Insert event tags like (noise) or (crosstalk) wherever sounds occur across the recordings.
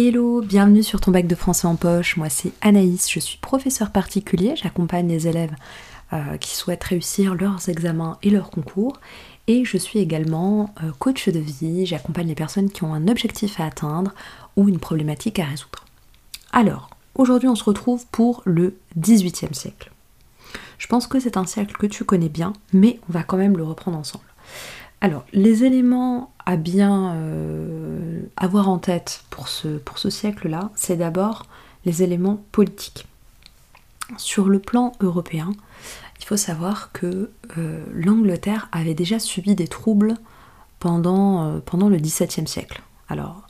Hello, bienvenue sur ton bac de français en poche. Moi c'est Anaïs, je suis professeur particulier, j'accompagne les élèves euh, qui souhaitent réussir leurs examens et leurs concours. Et je suis également euh, coach de vie, j'accompagne les personnes qui ont un objectif à atteindre ou une problématique à résoudre. Alors, aujourd'hui on se retrouve pour le 18e siècle. Je pense que c'est un siècle que tu connais bien, mais on va quand même le reprendre ensemble. Alors, les éléments à bien euh, avoir en tête pour ce, siècle-là, c'est d'abord les éléments politiques. Sur le plan européen, il faut savoir que euh, l'Angleterre avait déjà subi des troubles pendant, euh, pendant le XVIIe siècle. Alors,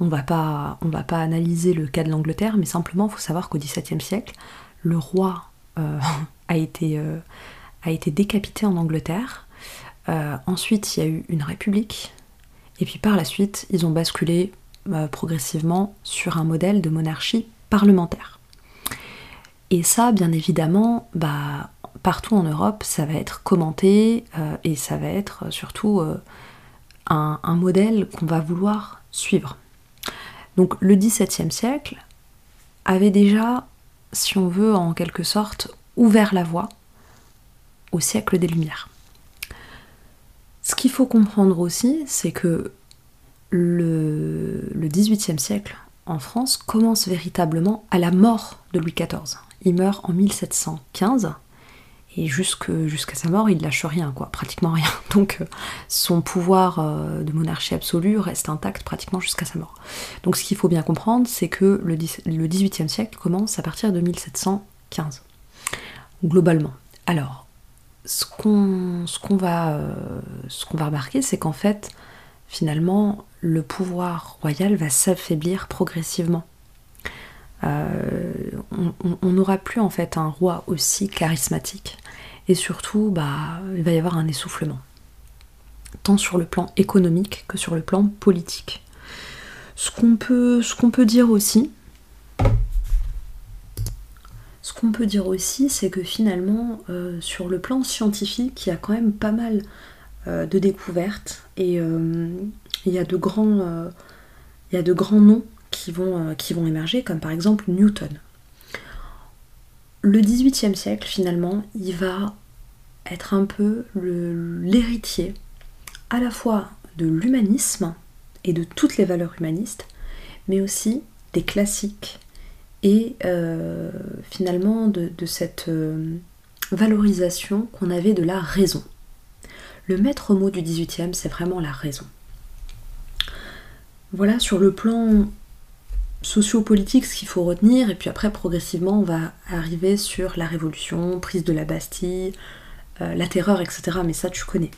on ne va pas analyser le cas de l'Angleterre, mais simplement, il faut savoir qu'au XVIIe siècle, le roi (laughs) a, été, a été décapité en Angleterre euh, ensuite, il y a eu une république. Et puis par la suite, ils ont basculé euh, progressivement sur un modèle de monarchie parlementaire. Et ça, bien évidemment, bah, partout en Europe, ça va être commenté euh, et ça va être surtout un, un, modèle qu'on va vouloir suivre. Donc le XVIIe siècle avait déjà, si on veut, en quelque sorte, ouvert la voie au siècle des Lumières. Ce qu'il faut comprendre aussi, c'est que le, XVIIIe siècle en France commence véritablement à la mort de Louis XIV. Il meurt en 1715 et jusqu'à sa mort, il lâche rien, quoi, pratiquement rien. (laughs) Donc son pouvoir euh, de monarchie absolue reste intact pratiquement jusqu'à sa mort. Donc ce qu'il faut bien comprendre, c'est que le, le XVIIIe siècle commence à partir de 1715, globalement. Alors, ce qu'on va, euh, remarquer, c'est qu'en fait, finalement, le pouvoir royal va s'affaiblir progressivement. Euh, on n'aura plus en fait un roi aussi charismatique et surtout bah, il va y avoir un essoufflement tant sur le plan économique que sur le plan politique. Ce qu'on peut dire aussi, ce qu'on peut dire aussi, c'est que finalement, euh, sur le plan scientifique, il y a quand même pas mal euh, de découvertes et euh, il y, a de grands, il y a de grands noms qui vont, qui vont émerger, comme par exemple Newton. Le XVIIIe siècle, finalement, il va être un peu l'héritier à la fois de l'humanisme et de toutes les valeurs humanistes, mais aussi des classiques et euh, finalement de, cette euh, valorisation qu'on avait de la raison. Le maître mot du 18e, c'est vraiment la raison. Voilà sur le plan sociopolitique ce qu'il faut retenir, et puis après progressivement on va arriver sur la révolution, prise de la Bastille, euh, la terreur, etc. Mais ça tu connais.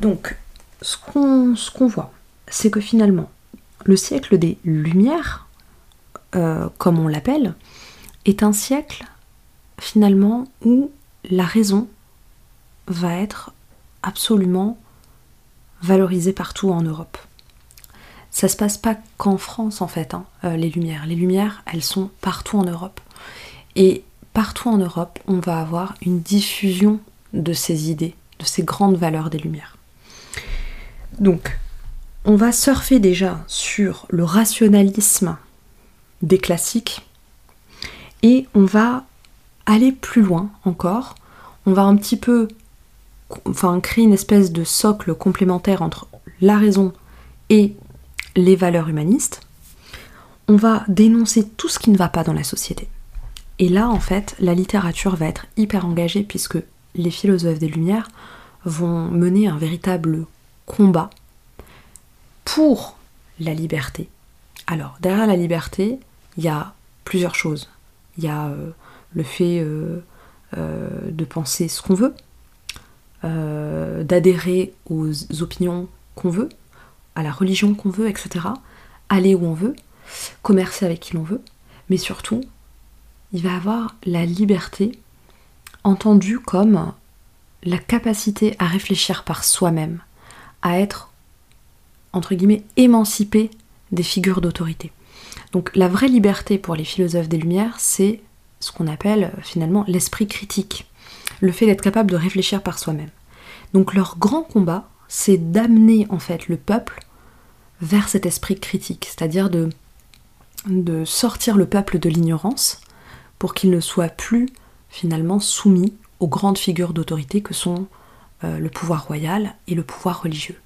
Donc ce qu'on voit, c'est que finalement le siècle des Lumières, euh, comme on l'appelle, est un siècle finalement où la raison va être absolument valorisée partout en Europe. Ça se passe pas qu'en France en fait, hein, euh, les lumières. Les lumières, elles sont partout en Europe. Et partout en Europe, on va avoir une diffusion de ces idées, de ces grandes valeurs des lumières. Donc, on va surfer déjà sur le rationalisme des classiques. Et on va aller plus loin encore. On va un petit peu enfin, créer une espèce de socle complémentaire entre la raison et les valeurs humanistes. On va dénoncer tout ce qui ne va pas dans la société. Et là, en fait, la littérature va être hyper engagée puisque les philosophes des Lumières vont mener un véritable combat pour la liberté. Alors, derrière la liberté, il y a plusieurs choses. Il y a euh, le fait euh, euh, de penser ce qu'on veut, d'adhérer aux opinions qu'on veut, à la religion qu'on veut, etc. Aller où on veut, commercer avec qui l'on veut, mais surtout, il va avoir la liberté entendue comme la capacité à réfléchir par soi-même, à être, entre guillemets, émancipé des figures d'autorité. Donc la vraie liberté pour les philosophes des Lumières, c'est ce qu'on appelle euh, finalement l'esprit critique, le fait d'être capable de réfléchir par soi-même. Donc leur grand combat, c'est d'amener en fait le peuple vers cet esprit critique, c'est-à-dire de sortir le peuple de l'ignorance pour qu'il ne soit plus finalement soumis aux grandes figures d'autorité que sont euh, le pouvoir royal et le pouvoir religieux.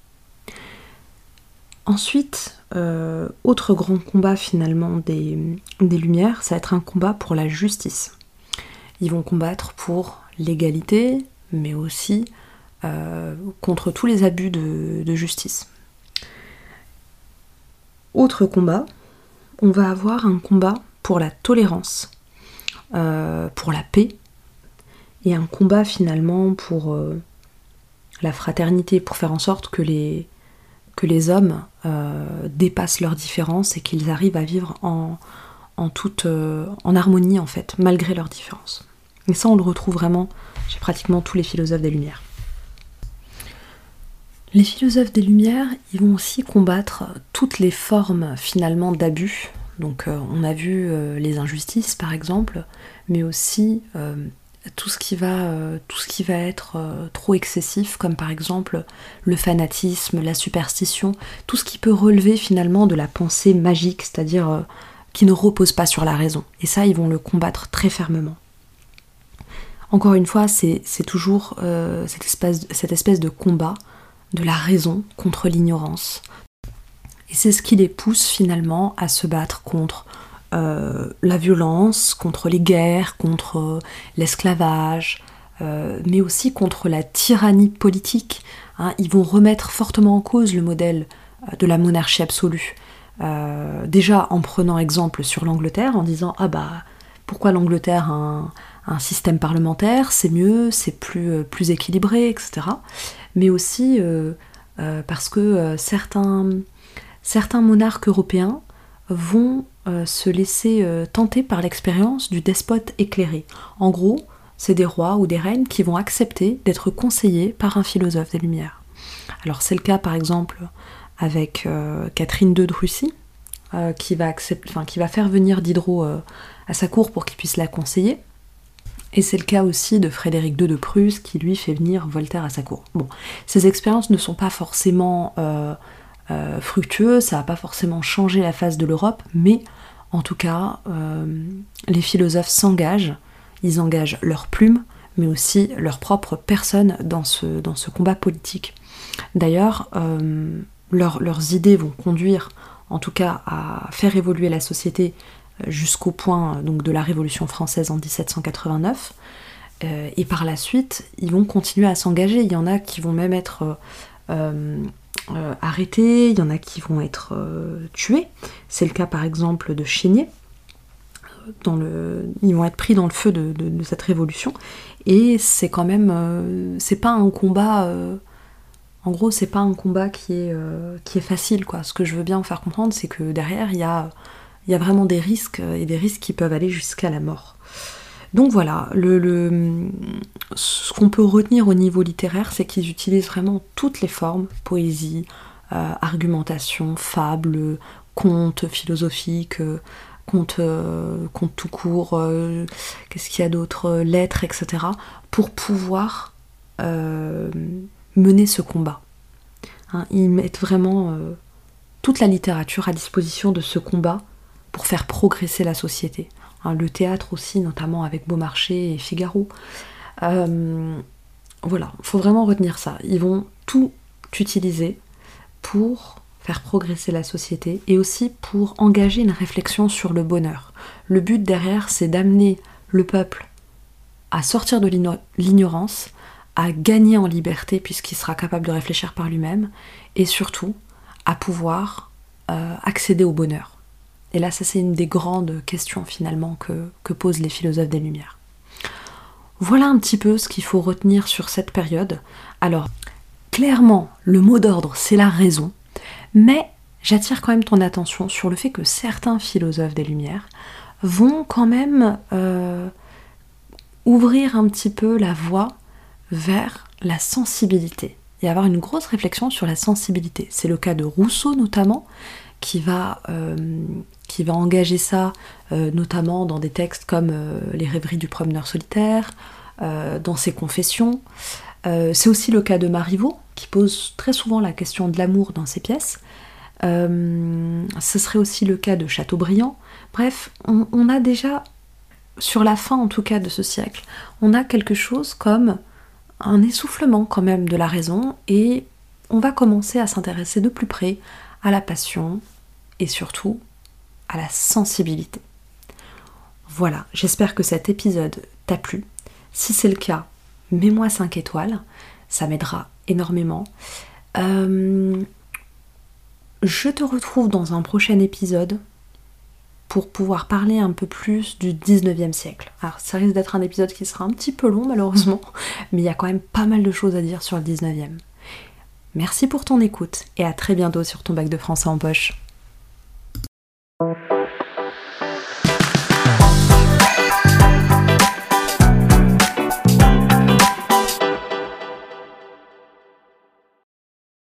Ensuite, euh, autre grand combat finalement des, des, Lumières, ça va être un combat pour la justice. Ils vont combattre pour l'égalité, mais aussi euh, contre tous les abus de, justice. Autre combat, on va avoir un combat pour la tolérance, euh, pour la paix, et un combat finalement pour la fraternité, pour faire en sorte que les, les hommes dépassent leurs différences et qu'ils arrivent à vivre en, toute en harmonie en fait, malgré leurs différences. Et ça on le retrouve vraiment chez pratiquement tous les philosophes des Lumières. Les philosophes des Lumières, ils vont aussi combattre toutes les formes finalement d'abus. Donc euh, on a vu euh, les injustices par exemple, mais aussi euh, tout, ce qui va, tout ce qui va être trop excessif, comme par exemple le fanatisme, la superstition, tout ce qui peut relever finalement de la pensée magique, c'est-à-dire qui ne repose pas sur la raison. Et ça, ils vont le combattre très fermement. Encore une fois, c'est toujours cette, cette espèce de combat de la raison contre l'ignorance. Et c'est ce qui les pousse finalement à se battre contre euh, la violence, contre les guerres, contre l'esclavage, euh, mais aussi contre la tyrannie politique. Hein. Ils vont remettre fortement en cause le modèle euh, de la monarchie absolue. déjà en prenant exemple sur l'Angleterre, en disant Ah bah pourquoi l'Angleterre a un, système parlementaire, c'est mieux, c'est plus, équilibré, etc mais aussi euh, euh, parce que euh, certains, certains monarques européens vont se laisser tenter par l'expérience du despote éclairé. En gros, c'est des rois ou des reines qui vont accepter d'être conseillés par un philosophe des Lumières. Alors c'est le cas par exemple avec Catherine II de Russie, qui, va faire venir Diderot à sa cour pour qu'il puisse la conseiller. Et c'est le cas aussi de Frédéric II de Prusse qui lui fait venir Voltaire à sa cour. Bon, ces expériences ne sont pas forcément euh, euh, fructueuses, ça n'a pas forcément changé la face de l'Europe, mais en tout cas, euh, les philosophes s'engagent, ils engagent leur plume, mais aussi leur propre personne dans ce, dans ce combat politique. D'ailleurs, leurs idées vont conduire en tout cas à faire évoluer la société jusqu'au point donc, de la Révolution française en 1789. Euh, et par la suite, ils vont continuer à s'engager. Il y en a qui vont même être euh, euh, arrêtés, il y en a qui vont être tués. C'est le cas par exemple de Chénier. Dans le... Ils vont être pris dans le feu de, cette révolution. Et c'est quand même. c'est pas un combat. En gros, c'est pas un combat qui est, qui est facile, quoi. Ce que je veux bien faire comprendre, c'est que derrière, il y a il y a vraiment des risques et des risques qui peuvent aller jusqu'à la mort. Donc voilà, ce qu'on peut retenir au niveau littéraire, c'est qu'ils utilisent vraiment toutes les formes, poésie, euh, argumentation, fable, conte philosophique, euh, conte, euh, tout court, qu'est-ce qu'il y a d'autre, lettres, etc., pour pouvoir mener ce combat. Hein, ils mettent vraiment toute la littérature à disposition de ce combat pour faire progresser la société. Hein, le théâtre aussi, notamment avec Beaumarchais et Figaro. Euh, voilà, il faut vraiment retenir ça. Ils vont tout utiliser pour faire progresser la société et aussi pour engager une réflexion sur le bonheur. Le but derrière, c'est d'amener le peuple à sortir de l'ignorance, à gagner en liberté puisqu'il sera capable de réfléchir par lui-même, et surtout à pouvoir euh, accéder au bonheur. Et là, ça c'est une des grandes questions finalement que, posent les philosophes des Lumières. Voilà un petit peu ce qu'il faut retenir sur cette période. Alors, clairement, le mot d'ordre, c'est la raison, mais j'attire quand même ton attention sur le fait que certains philosophes des Lumières vont quand même euh, ouvrir un petit peu la voie vers la sensibilité et avoir une grosse réflexion sur la sensibilité. C'est le cas de Rousseau notamment, qui va, euh, qui va engager ça euh, notamment dans des textes comme euh, Les rêveries du promeneur solitaire, dans ses confessions. c'est aussi le cas de Marivaux, qui pose très souvent la question de l'amour dans ses pièces. Ce serait aussi le cas de Chateaubriand. Bref, on, a déjà, sur la fin en tout cas de ce siècle, on a quelque chose comme un essoufflement quand même de la raison et on va commencer à s'intéresser de plus près à la passion et surtout à la sensibilité. Voilà, j'espère que cet épisode t'a plu. Si c'est le cas, mets-moi 5 étoiles, ça m'aidera énormément. Euh, je te retrouve dans un prochain épisode pour pouvoir parler un peu plus du 19e siècle. Alors ça risque d'être un épisode qui sera un petit peu long malheureusement, (laughs) mais il y a quand même pas mal de choses à dire sur le 19e. Merci pour ton écoute et à très bientôt sur ton bac de français en poche.